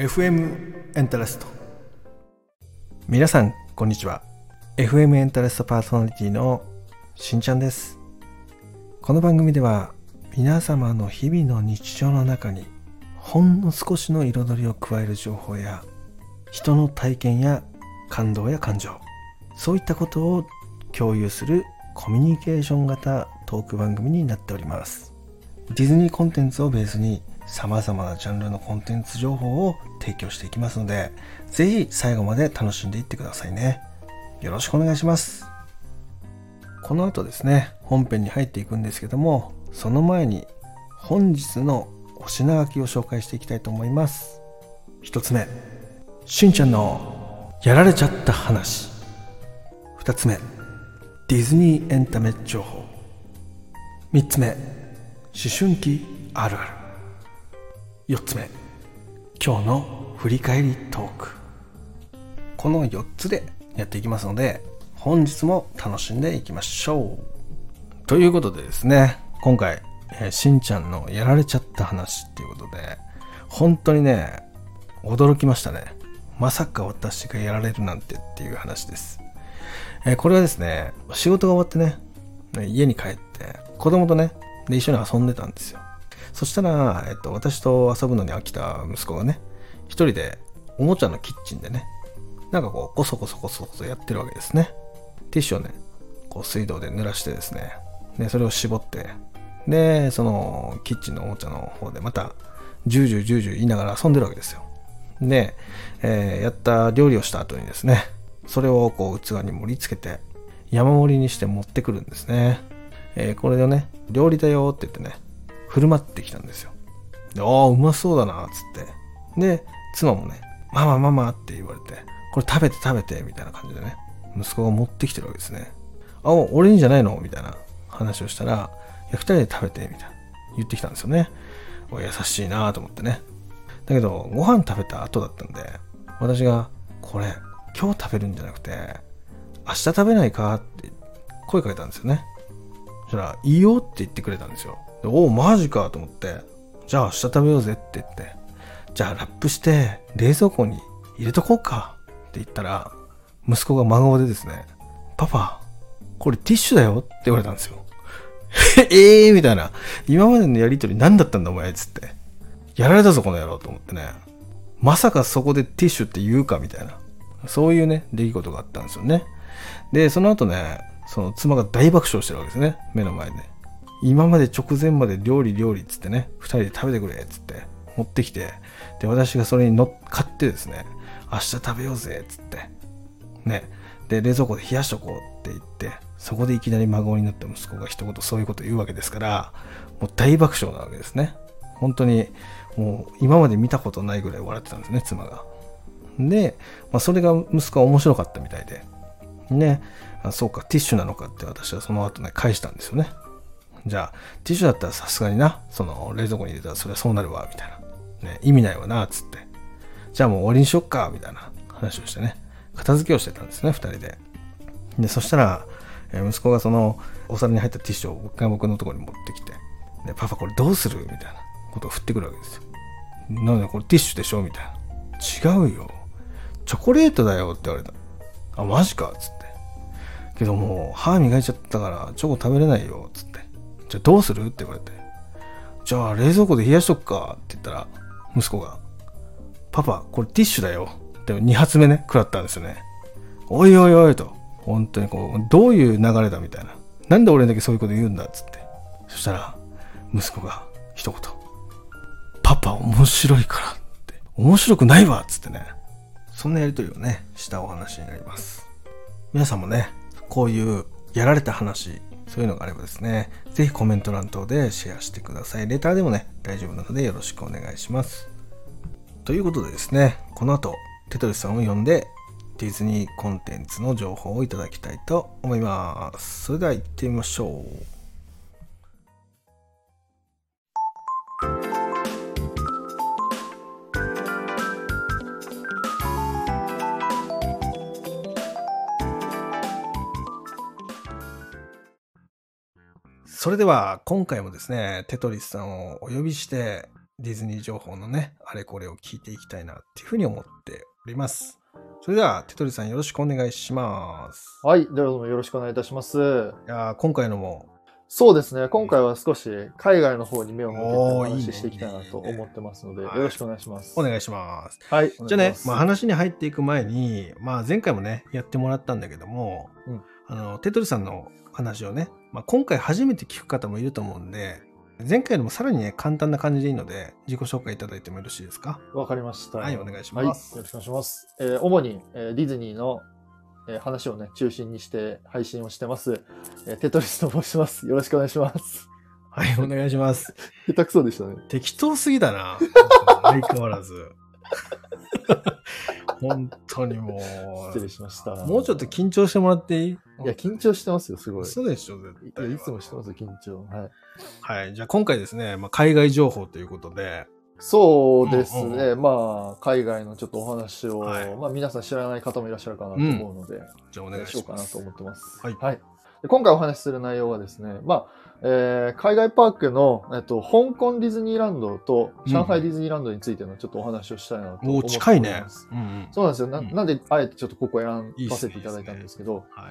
FM エンタレスト皆さんこんにちは。FM エンタレストパーソナリティのしんちゃんです。この番組では皆様の日々の日常の中にほんの少しの彩りを加える情報や人の体験や感動や感情そういったことを共有するコミュニケーション型トーク番組になっております。ディズニーコンテンツをベースに様々なジャンルのコンテンツ情報を提供していきますので、ぜひ最後まで楽しんでいってくださいね。よろしくお願いします。この後ですね、本編に入っていくんですけども、その前に本日のお品書きを紹介していきたいと思います。一つ目、しんちゃんのやられちゃった話。二つ目、ディズニーエンタメ情報。三つ目、思春期あるある。4つ目。今日の振り返りトーク。この4つでやっていきますので本日も楽しんでいきましょう。ということでですね今回、え、しんちゃんのやられちゃった話っていうことで本当にね驚きましたね。まさか私がやられるなんてっていう話です、これはですね仕事が終わってね家に帰って子供とねで一緒に遊んでたんですよそしたら、えっと、私と遊ぶのに飽きた息子がね、一人でおもちゃのキッチンでね、なんかこう、こそこそこそこそやってるわけですね。ティッシュをね、こう水道で濡らしてですね、で、それを絞って、で、そのキッチンのおもちゃの方でまた、ジュージュージュージュー言いながら遊んでるわけですよ。で、えー、やった料理をした後にですね、それをこう器に盛り付けて、山盛りにして持ってくるんですね。えー、これをね、料理だよって言ってね、振る舞ってきたんですよ。で、ああ、うまそうだな、つって。で、妻もね、ママママって言われて、これ食べて食べて、みたいな感じでね、息子が持ってきてるわけですね。あ、俺にじゃないの？みたいな話をしたら、いや、二人で食べて、みたいな言ってきたんですよね。お優しいなと思ってね。だけど、ご飯食べた後だったんで、私が、これ、今日食べるんじゃなくて、明日食べないか？って声かけたんですよね。そしたら、いいよって言ってくれたんですよ。でおお、マジかと思って、じゃあ明日食べようぜって言って、じゃあラップして冷蔵庫に入れとこうかって言ったら、息子が真顔でですね、パパ、これティッシュだよって言われたんですよ。ええみたいな。今までのやりとり何だったんだお前つって。やられたぞこの野郎と思ってね。まさかそこでティッシュって言うかみたいな。そういうね、出来事があったんですよね。で、その後ね、その妻が大爆笑してるわけですね。目の前で。今まで直前まで料理料理っつってね、二人で食べてくれっつって持ってきて、で、私がそれに乗っかってですね、明日食べようぜっつって、ね、で、冷蔵庫で冷やしとこうって言って、そこでいきなり孫になった息子が一言そういうこと言うわけですから、もう大爆笑なわけですね。本当に、もう今まで見たことないぐらい笑ってたんですね、妻が。で、まあ、それが息子は面白かったみたいで、ね、あそうか、ティッシュなのかって私はその後ね、返したんですよね。じゃあ、ティッシュだったらさすがにな、その冷蔵庫に入れたらそれはそうなるわ、みたいな。ね、意味ないわなっ、つって。じゃあもう終わりにしよっか、みたいな話をしてね、片付けをしてたんですね、二人で。で、そしたら、え息子がそのお皿に入ったティッシュを僕が僕のところに持ってきて、で、パパこれどうする？みたいなことを振ってくるわけですよ。なのでこれティッシュでしょ？みたいな。違うよ。チョコレートだよって言われた。あ、マジかつって。けどもう歯磨いちゃったからチョコ食べれないよっ。つって。じゃあどうする？って言われて。じゃあ冷蔵庫で冷やしとくか？って言ったら、息子が、パパ、これティッシュだよ。って2発目ね、食らったんですよね。おいおいおいと。本当にこう、どういう流れだみたいな。なんで俺だけそういうこと言うんだ？っつって。そしたら、息子が一言。パパ面白いからって。面白くないわ？っつってね。そんなやりとりをね、したお話になります。皆さんもね、こういうやられた話、そういうのがあればですね、ぜひコメント欄等でシェアしてください。レターでもね、大丈夫なのでよろしくお願いします。ということでですね、この後、テトリスさんを呼んで、ディズニーコンテンツの情報をいただきたいと思います。それでは行ってみましょう。それでは今回もですね、テトリスさんをお呼びして、ディズニー情報のね、あれこれを聞いていきたいなっていうふうに思っております。それでは、テトリさんよろしくお願いします。はい。どうもよろしくお願いいたします。いやー今回のも、そうですね。今回は少し海外の方に目を向けてお話ししていきたいなと思ってますので、はいよろしくお願いします。お願いします。はい。じゃあね、まあ、あ、話に入っていく前に、まあ、前回もね、やってもらったんだけども、うんあの、テトリさんの話をね、まあ、今回初めて聞く方もいると思うんで、前回よりもさらにね、簡単な感じでいいので、自己紹介いただいてもよろしいですか？わかりました。はいお願いしはい。よますろしくお願いします。えー主に、えーディズニーの、えー話をね、中心にして配信をしてます。えーテトリスと申します。よろしくお願いします。はい、お願いします。下手くそでしたね。適当すぎだな。相変わらず。本当にも失礼しました。う、もうちょっと緊張してもらっていい？いや、緊張してますよ、すごい。嘘でしょ、絶い対。やいつもしてますよ、緊張。はい。はい、じゃあ今回ですね、まあ、海外情報ということで、そうですね。うんうんまあ、海外のちょっとお話を、はいまあ、皆さん知らない方もいらっしゃるかなと思うので、じゃあお願いしよ。うかなと思ってます。はいで今回お話しする内容はですね、まあ、えー海外パークの、えっと、香港ディズニーランドと上海ディズニーランドについてのちょっとお話をしたいなと思っております。近いね。うんうん。そうなんですよな。うんなんで、あえてちょっとここ選ばせていただいたんですけど、は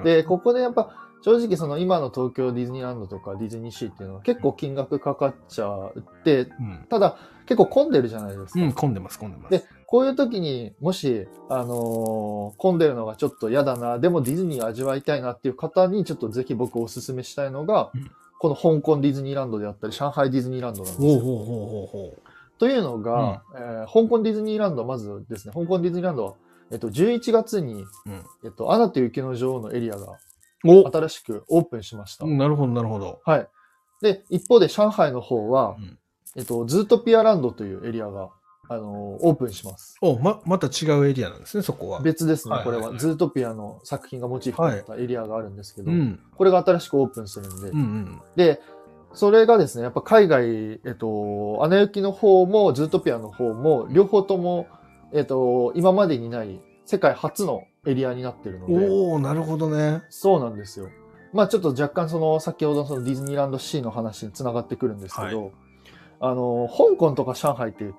い。で、ここでやっぱ、正直その今の東京ディズニーランドとかディズニーシーっていうのは結構金額かかっちゃって、うん。ただ結構混んでるじゃないですか。うん、混んでます、混んでます。で、こういう時にもし、あのー混んでるのがちょっと嫌だな、でもディズニー味わいたいなっていう方にちょっとぜひ僕おすすめしたいのが、うんこの香港ディズニーランドであったり、上海ディズニーランドなんですよ。ほうほうほうほうほというのが、えー香港ディズニーランド、まずですね、香港ディズニーランドは、えっと、11月に、う。うん。えっと、アナと雪の女王のエリアがお新しくオープンしました。なるほど、なるほど。はい。で、一方で上海の方は、うんえっと、ズートピアランドというエリアが、あのーオープンします。お、ま、また違うエリアなんですね、そこは。別ですね、はいはいはいこれは。ズートピアの作品がモチーフになったエリアがあるんですけど、うん。これが新しくオープンするんで、うんうん。で、それがですね、やっぱ海外、えっと、アナ雪の方も、ズートピアの方も、両方とも、えっと、今までにない世界初のエリアになってるので、おおなるほどね。そうなんですよ。まあちょっと若干その、先ほどのそのディズニーランドシーの話につながってくるんですけど、あの、香港とか上海って、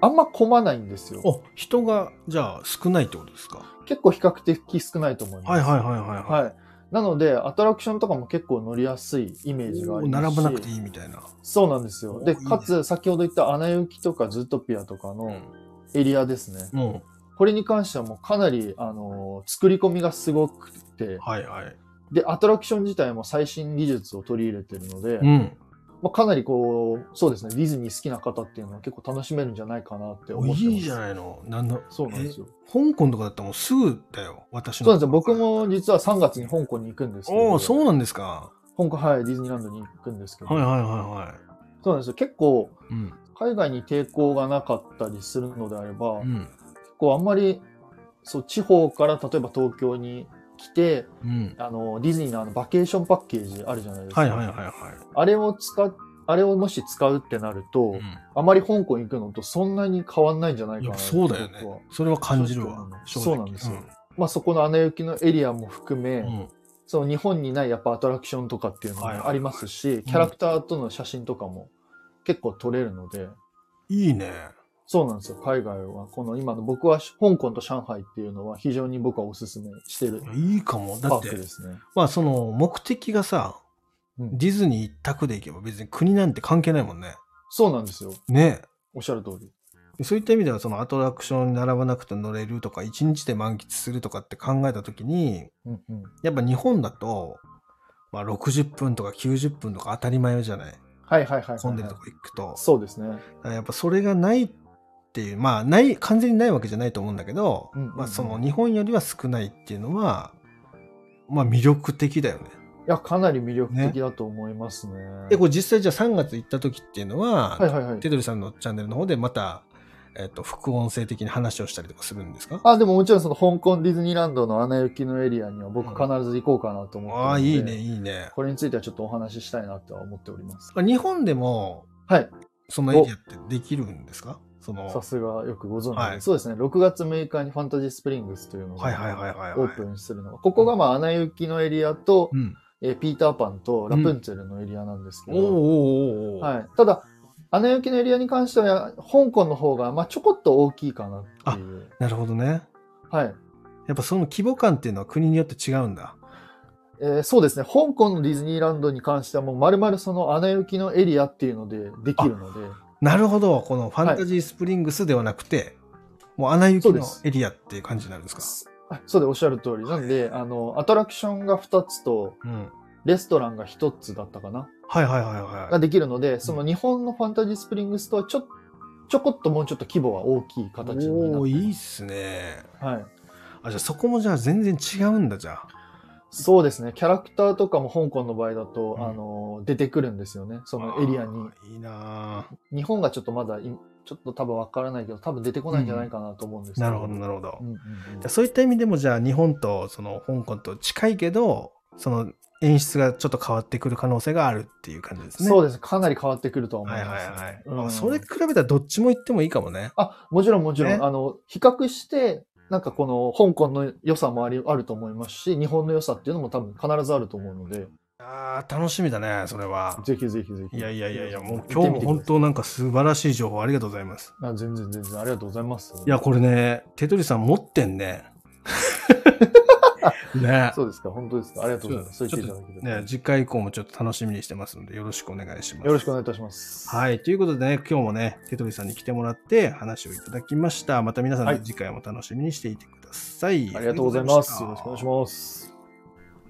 あんま混まないんですよ。お、人が、じゃあ少ないってことですか？結構比較的少ないと思います。はいはいはいはいはい。はい。なので、アトラクションとかも結構乗りやすいイメージがありますし。並ばなくていいみたいな。そうなんですよ。で、おいいねかつ、先ほど言ったアナ雪とかズートピアとかのエリアですね。もこれに関してはもうかなり、あのー作り込みがすごくてう、、はいはい。で、アトラクション自体も最新技術を取り入れてるので、うん。まあ、かなりこう、そうですね、ディズニー好きな方っていうのは結構楽しめるんじゃないかなって思ってます。いいじゃないの。なんのそうなんですよ。え香港とかだったらもうすぐだよ。私の。そうなんですよ。僕。も実は3月に香港に行くんですけど、おおそうなんですか。香港、はい、ディズニーランドに行くんですけど、はいはいはいはそうなんですよ。結構、い。うん。海外に抵抗がなかったりするのであれば、結うん。構あんまり、そう、地方から例えば東京に来て、うん。あの、ディズニーのあのバケーションパッケージあるじゃないですか。はいはいはいはい。あれを使っ、あれをもし使うってなると、うんあまり香港行くのとそんなに変わんないんじゃないかなそうだよね。それは感じるわ。そうなんですよまあそこのアナ雪のエリアも含め、うん。うんその日本にないやっぱアトラクションとかっていうのはいはいはいもありますし、キャラクターとの写真とかも結構撮れるので、いいね。そうなんですよ。海外は、この今の僕は香港と上海っていうのは非常に僕はおすすめしてるいいかも。だってですね。まあその目的がさ、うんディズニー一択で行けば別に国なんて関係ないもんね。そうなんですよ。ねおっしゃる通り。そういった意味ではそのアトラクションに並ばなくて乗れるとか一日で満喫するとかって考えた時にうんうん。やっぱ日本だと、まあ、60分とか90分とか当たり前じゃない？はいはいはいはい、はい。混んでるとこ行くと、そうですね。やっぱそれがないっていうまあない完全にないわけじゃないと思うんだけど、うんうんうんまあ、その日本よりは少ないっていうのはまあ魅力的だよね。いや、かなり魅力的だと思いますね。でこれ実際じゃあ3月行った時っていうのは、はいはいはい。テドリさんのチャンネルの方でまた、えっと副音声的に話をしたりとかするんですか？あ、でももちろんその香港ディズニーランドのアナ雪のエリアには僕必ず行こうかなと思ってるので、ああいいねいいね。これについてはちょっとお話ししたいなとは思っております。日本でもはい。そのエリアってできるんですか？そのさすがよくご存知で、はいそうですね。6月6日にファンタジースプリングスというのがオープンするのが、ここがまあアナ雪のエリアと、うん。えーピーターパンとラプンツェルのエリアなんですけど、おーおーおーおーはい。ただ、アナ雪のエリアに関しては、香港の方が、まあ、ちょこっと大きいかなっていう。なるほどね。はい。やっぱその規模感っていうのは国によって違うんだ。えーそうですね。香港のディズニーランドに関してはもう丸々そのアナ雪のエリアっていうのでできるので、なるほど。このファンタジースプリングスではなくて、もうアナ雪のエリアっていう感じになるんですか？あそうでおっしゃる通り。なんで、あの、アトラクションが2つと、うん。レストランが1つだったかな？はいはいはいはができるので、その日本のファンタジースプリングスとはちょ、ちょこっともうちょっと規模は大きい形い。になっておー、いいっすね。はい。あ、じゃあそこもじゃあ全然違うんだ、じゃあ。そうですね。キャラクターとかも香港の場合だと、うんあの、出てくるんですよね。そのエリアに。いいな日本がちょっとまだい、ちょっと多分わからないけど、多分出てこないんじゃないかなと思うんですけど。ーなるほど、なるほど。うんうんうんじゃあそういった意味でもじゃあ日本とその香港と近いけど、その演出がちょっと変わってくる可能性があるっていう感じですね。でそうです。かなり変わってくるとは思はいいます。はいはい。うんあそれ比べたらどっちも行ってもいいかもね。あ、もちろんもちろん、ねあの、比較して、なんかこの香港の良さもありあると思いますし、日本の良さっていうのも多分必ずあると思うので、ああ、楽しみだね、それは。ぜひぜひぜひ。いやいやいやいや、もう今日も本当なんか素晴らしい情報ありがとうございます。あ全然全然ありがとうございます。いや、これね、テトリさん持ってんね。ねそうですか、本当ですか。ありがとうございます。そう言っていただけて。ね、次回以降もちょっと楽しみにしてますので、よろしくお願いします。よろしくお願いいたします。はい。ということでね、今日もね、テトリさんに来てもらって話をいただきました。また皆さん、はい次回も楽しみにしていてください。ありがとうございます。よろしくお願いします。す。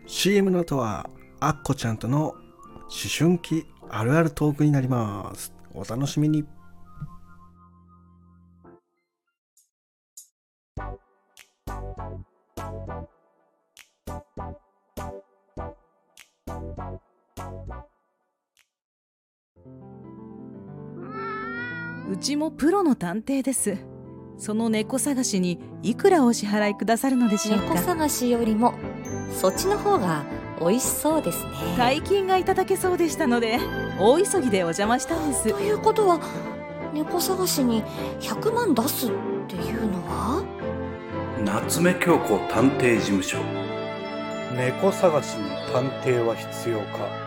CM の後は、アッコちゃんとの思春期あるあるトークになります。お楽しみに。うちもプロの探偵です。その猫探しにいくらお支払いくださるのでしょう猫か探しよりもそっちの方が美味しそうですね。大金がいただけそうでしたので大急ぎでお邪魔したんです。ということは猫探しに100万出すっていうのは？夏目京子探偵事務所。猫探しに探偵は必要か？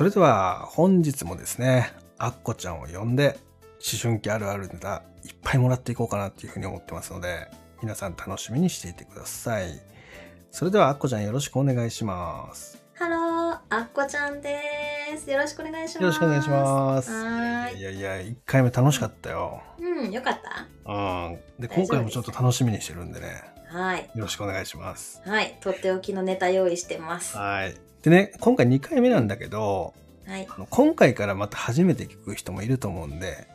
それでは本日もですね、アッコちゃんを呼んで、思春期あるあるネタいっぱいもらっていこうかなっていうふうに思ってますので、皆さん楽しみにしていてください。それではアッコちゃんよろしくお願いします。ハロー、あっこちゃんです。よろしくお願いします。よろしくお願いします。はーい。いやいや、1回目楽しかったよ。うん、よかったうん。で、今回もちょっと楽しみにしてるんでね、はい。よろしくお願いします。はい、とっておきのネタ用意してます。ははい。でね、今回2回目なんだけど、い。あの今回からまた初めて聞く人もいると思うんで、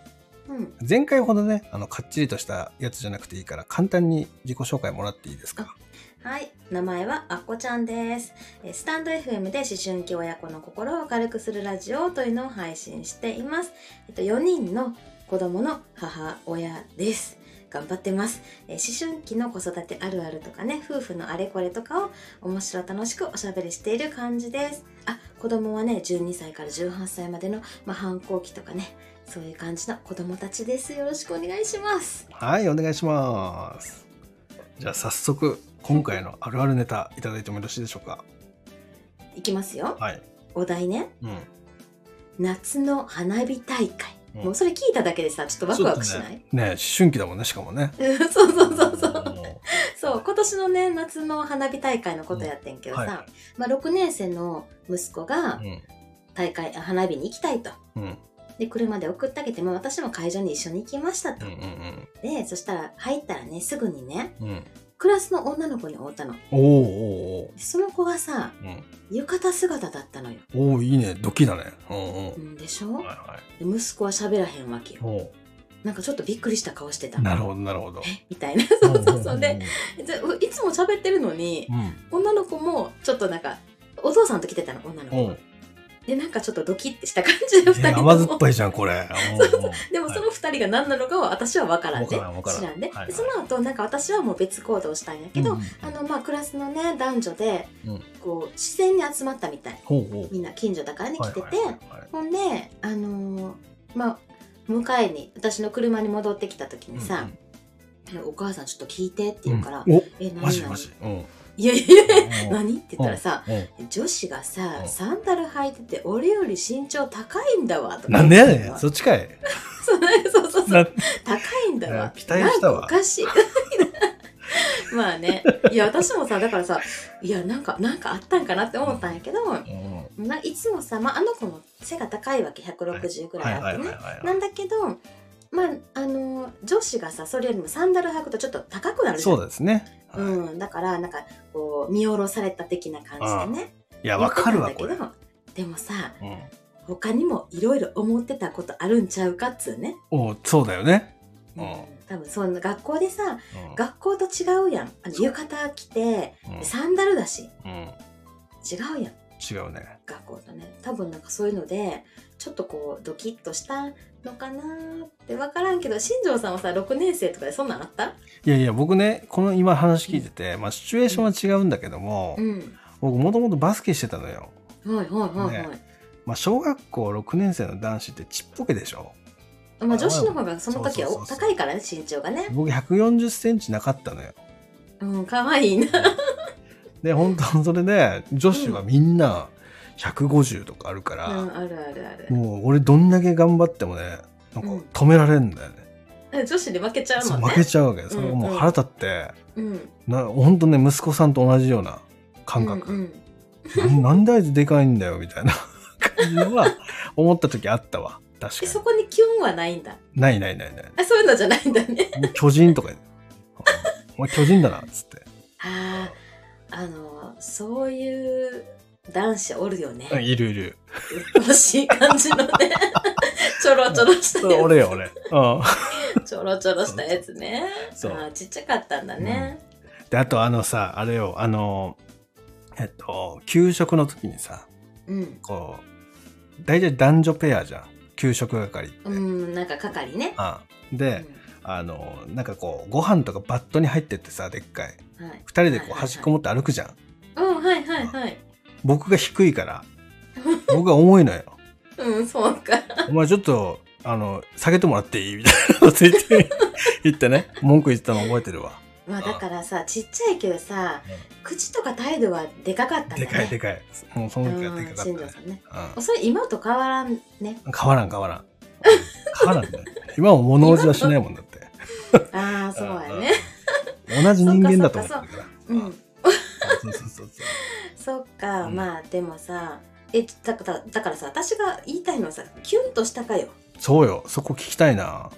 うん。前回ほどね、あの、かっちりとしたやつじゃなくていいから、簡単に自己紹介もらっていいですか？はい。名前はあっこちゃんです。えースタンド FM で思春期親子の心を軽くするラジオというのを配信しています。えっと、4人の子供の母親です。頑張ってます。えー思春期の子育てあるあるとかね、夫婦のあれこれとかを面白楽しくおしゃべりしている感じです。あ、子供はね、12歳から18歳までの、まあ、反抗期とかね、そういう感じの子供たちです。よろしくお願いします。はい、お願いします。じゃあ早速、今回のあるあるネタいただいてもよろしいでしょうか？いきますよ。はい。お題ね。うん。夏の花火大会、うんもうそれ聞いただけでさちょっとワクワクしない、ねね思春期だもんね、しかもね。う んそうそうそうそううんそう今年のね夏の花火大会のことやってんけどさ、はいはまあ、6年生の息子がうん。大会あ花火に行きたいとうん。で車で送ってあげても私も会場に一緒に行きましたと、うん。うん。でそしたら入ったらねすぐにねうん。クラスの女の子に会ったのでおーおーその子がさおー浴衣姿だったのよ、うん。おーいいね。ドキだね。うんうん。うん、でしょ？はいはで息子は喋らへんわけよい。おなんかちょっとびっくりした顔してたーなるほど、なるほど。え？みたいな そうそうそうででういつも喋ってるのにうん。女の子もちょっとなんかお父さんと来てたの女の子がうん。でなんかちょっとドキッてした感じで2いや人と甘酸っもぱいじゃん、これ。でもその2人が何なのかは私は分からんでわからんわからん。知らんで,、その後なんか私はもう別行動したんやけど、うんあのまあクラスのね男女でうん。こう自然に集まったみたい。ほうほう。みんな近所だからね来てて、はいはいはい。はいほんであのーまあ迎えに私の車に戻ってきた時にさ「お母さんちょっと聞いて」って言うから「おえ何何マジマジ。うん。いやいや何?」って言ったらさうん女子がさうん。サンダル履いてて俺より身長高いんだわとかなんでやねん。そそっちかい。そうそうそうな高いんだわ。期待したわ。おかしい。まあね。いや私もさだからさいやなんかなんかあったんかなって思ったんやけどいつもさ、まあ、あの子も背が高いわけ。160ぐらいあってね、はい。なんだけどまああの女子がさそれよりもサンダル履くとちょっと高くなるじゃん。そうですね。はい。うん、だからなんかこう見下ろされた的な感じでね。いや、わかるわ、これ。でもさうん。他にもいろいろ思ってたことあるんちゃうかっつうね、おそうだよね。ううんん、多分そんな学校でさうん。学校と違うやん。あの浴衣着てうん。サンダルだし。うん。違うやん違うね。学校とね。多分なんかそういうのでちょっとこうドキッとしたのかなーって分からんけど新庄さんはさ6年生とかでそんなんあった？いやいや、僕ね、この今話聞いてて、まあ、シチュエーションは違うんだけども、うん。僕もともとバスケしてたのよ。はいはいはいはい、ね。まあ、小学校6年生の男子ってちっぽけでしょ。まあ女子の方がその時は高いからね身長がね。僕140センチなかったのよ。うん可愛いなで、本当それで、女子はみんな150とかあるから、うんあるあるある。もう俺どんだけ頑張ってもね、なんか止められんだよね。え女子に負けちゃうそうもんね。負けちゃうわけ。それがもう腹立って、うん。な本当ね、息子さんと同じような感覚。うんうん。なんであいつでかいんだよみたいな 感じは思った時あったわ。確かに。えそこにキュンはないんだ。ないないないない。あそういうのじゃないんだね。巨人とか お前巨人だなっつって。あああのそういう男子おるよね。うんいるいる。うっとうしい感じのね。ちょろちょろしたや俺よ俺。うん。つちょろちょろしたやつね。そう。ちっちゃかったんだね、であとあのさあれよあのえっと給食の時にさうん。こう大体男女ペアじゃん。給食係って、うんなんか係ね、あで、あのなんかこうご飯とかバットに入ってってさでっかい。うんはい。二人でこう端っこ持って歩くじゃん。うんはいはいはい。僕が低いから 僕が重いのよ。うんそうか。お前ちょっと、あの、下げてもらっていいみたいなこと言って、言ってね、文句言ってたの覚えてるわ。まあだからさちっちゃいけどさ、口とか態度はでかかったんだね。でかいでかい。もうその時はうんでかかったね。新庄さんね。うそれ今と変わらんね。ん。変わらん変わらん。変わらんね。今も物おじはしないもんだって。ああそうやね。同じ人間だと思ってるから。う。ん。そうそうそうそう。そっか、うんまあでもさえだからだからさ私が言いたいのはさキュンとしたかよ。そうよ。そこ聞きたいな。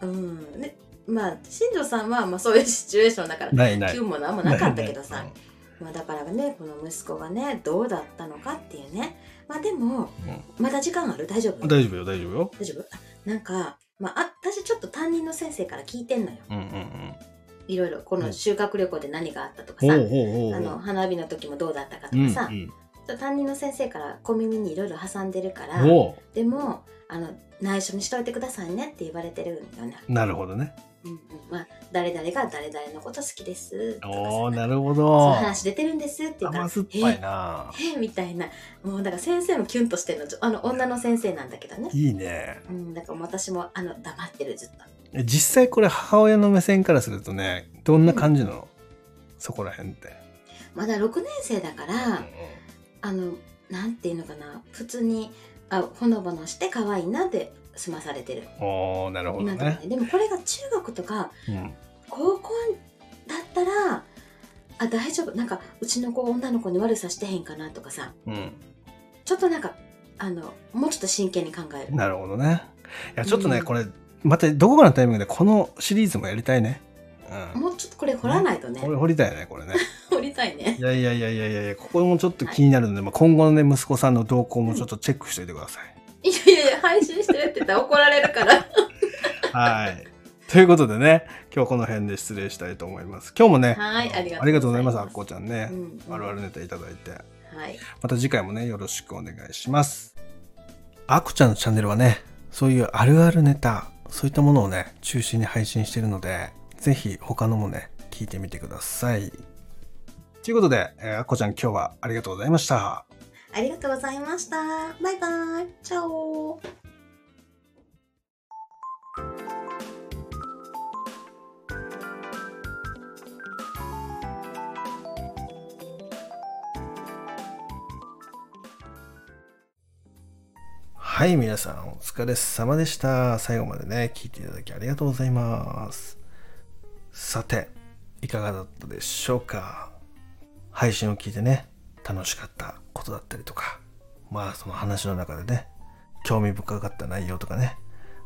うん。ねまあ新庄さんはまあそういうシチュエーションだからないない。キュンもなんもなかったけどさ、まあ、だからねこの息子がねどうだったのかっていうね。まあでもうん。まだ時間ある？大丈夫？大丈夫よ、大丈夫よ。大丈夫？あなんか、まあ、あ私ちょっと担任の先生から聞いてんのようんうんうん。いろいろこの修学旅行で何があったとかさ、あの。花火の時もどうだったかとうんかさ、うん。担任の先生から小耳にいろいろ挟んでるからおでもあの内緒にしといてくださいねって言われてるんよね、うなるほどね。うんうん、まあ誰々が誰々のこと好きです。とかさ。おー、なるほそうど。話出てるんですって言うから甘酸っぱいな。ええみたいな。もうだから先生もキュンとしてるの。あの女の先生なんだけどね、いいね。うん、だから私もあの黙ってるずっと。え実際これ母親の目線からするとねどんな感じなの、そこら辺って、まだ6年生だから、あのなんていうのかな。普通にあほのぼのして可愛いなって済まされてる。おーなるほどね、ねでもこれが中学とかうん、高校だったらあ大丈夫。なんかうちの子女の子に悪さしてへんかなとかさ。うん、ちょっとなんかあのもうちょっと真剣に考える。なるほどね。いやちょっとね、うんこれまたどこかのタイミングでこのシリーズもやりたいね、うん、もうちょっとこれ掘らないとね。これ掘りたいねこれね。掘りたいね。いやいやいやいやいやいやここもちょっと気になるので、まあ、今後のね息子さんの動向もちょっとチェックしておいてください、いやいやいや配信してるって言ったら怒られるから。はい。ということでね今日この辺で失礼したいと思います。今日もねはいありがとうございます。ああっこちゃんね、うんあるあるネタいただいて。はい。また次回もね、よろしくお願いします。あこちゃんのチャンネルはね、そういうあるあるネタ、そういったものをね、中心に配信しているので、ぜひ他のもね、聞いてみてください。ということで、えーあこちゃん今日はありがとうございました。ありがとうございました。バイバイ。チャオはい、皆さんお疲れ様でした。最後までね、聞いていただきありがとうございます。さて、いかがだったでしょうか？配信を聞いてね、楽しかったことだったりとか、まあその話の中でね、興味深かった内容とかね、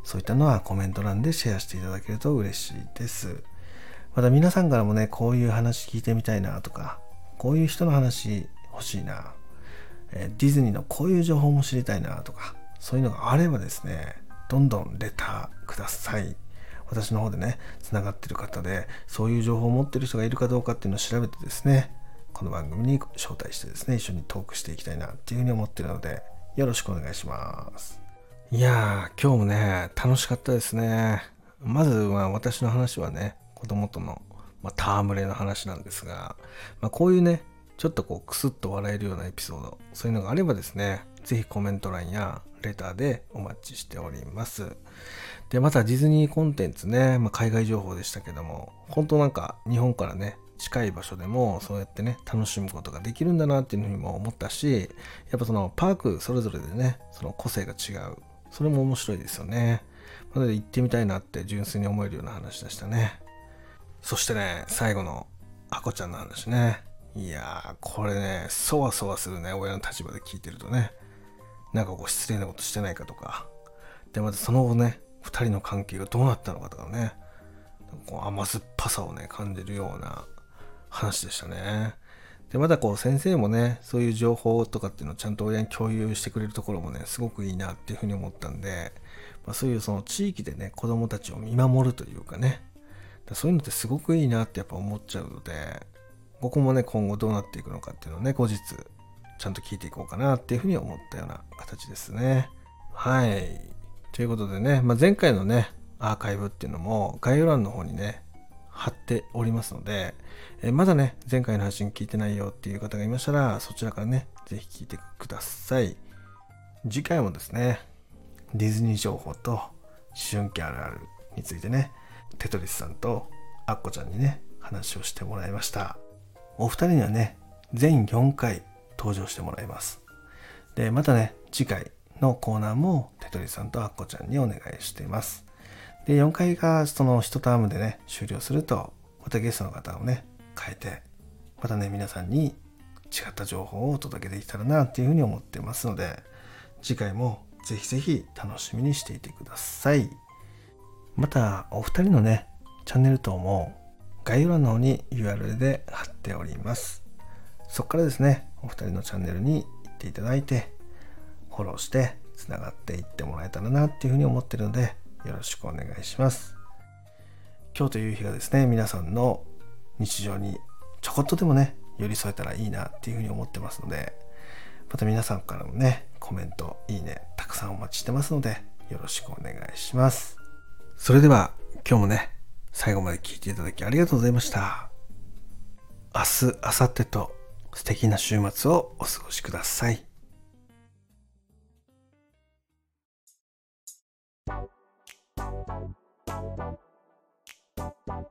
そういったのはコメント欄でシェアしていただけると嬉しいです。また皆さんからもね、こういう話聞いてみたいなとか、こういう人の話欲しいな、えディズニーのこういう情報も知りたいなとか、そういうのがあればですね、どんどんレターください。私の方でね、つながってる方で、そういう情報を持ってる人がいるかどうかっていうのを調べてですね、この番組に招待してですね、一緒にトークしていきたいなっていうふうに思ってるので、よろしくお願いします。いやー、今日もね、楽しかったですね。まずは私の話はね、子供との、まあ、戯れの話なんですが、まあ、こういうね、ちょっとこうクスッと笑えるようなエピソード、そういうのがあればですね、ぜひコメント欄やレターでお待ちしております。で、またディズニーコンテンツね、まあ、海外情報でしたけども、本当なんか日本からね、近い場所でもそうやってね、楽しむことができるんだなっていうふうにも思ったし、やっぱそのパークそれぞれでね、その個性が違う。それも面白いですよね。なので行ってみたいなって純粋に思えるような話でしたね。そしてね、最後のあこちゃんの話ね。いやー、これね、そわそわするね、親の立場で聞いてるとね。なんかこう失礼なことしてないかとか。で、またその後ね、二人の関係がどうなったのかとかね。こう甘酸っぱさをね、感じるような話でしたね。で、またこう先生もね、そういう情報とかっていうのをちゃんと親に共有してくれるところもね、すごくいいなっていうふうに思ったんで、まあ、そういうその地域でね、子供たちを見守るというかね、だそういうのってすごくいいなってやっぱ思っちゃうので、ここもね、今後どうなっていくのかっていうのをね、後日、ちゃんと聞いていこうかなっていうふうに思ったような形ですね。はい。ということでね、まあ、前回のね、アーカイブっていうのも概要欄の方にね、貼っておりますので、えまだね、前回の配信聞いてないよっていう方がいましたら、そちらからね、ぜひ聞いてください。次回もですね、ディズニー情報と思春期あるあるについてね、テトリスさんとアッコちゃんにね、話をしてもらいました。お二人にはね、全4回登場してもらいます。で、またね、次回のコーナーもテトリスさんとアッコちゃんにお願いしています。で、4回がその1タームでね、終了すると、またゲストの方をね、変えて、またね、皆さんに違った情報をお届けできたらなっていうふうに思ってますので、次回もぜひぜひ楽しみにしていてください。また、お二人のね、チャンネル等も概要欄の方に URL で貼っております。そこからですね、お二人のチャンネルに行っていただいて、フォローしてつながっていってもらえたらなっていうふうに思ってるので、よろしくお願いします。今日という日がですね、皆さんの日常にちょこっとでもね、寄り添えたらいいなっていうふうに思ってますので、また皆さんからもね、コメント、いいね、たくさんお待ちしてますので、よろしくお願いします。それでは、今日もね、最後まで聞いていただきありがとうございました。明日、明後日と素敵な週末をお過ごしください。「Bye.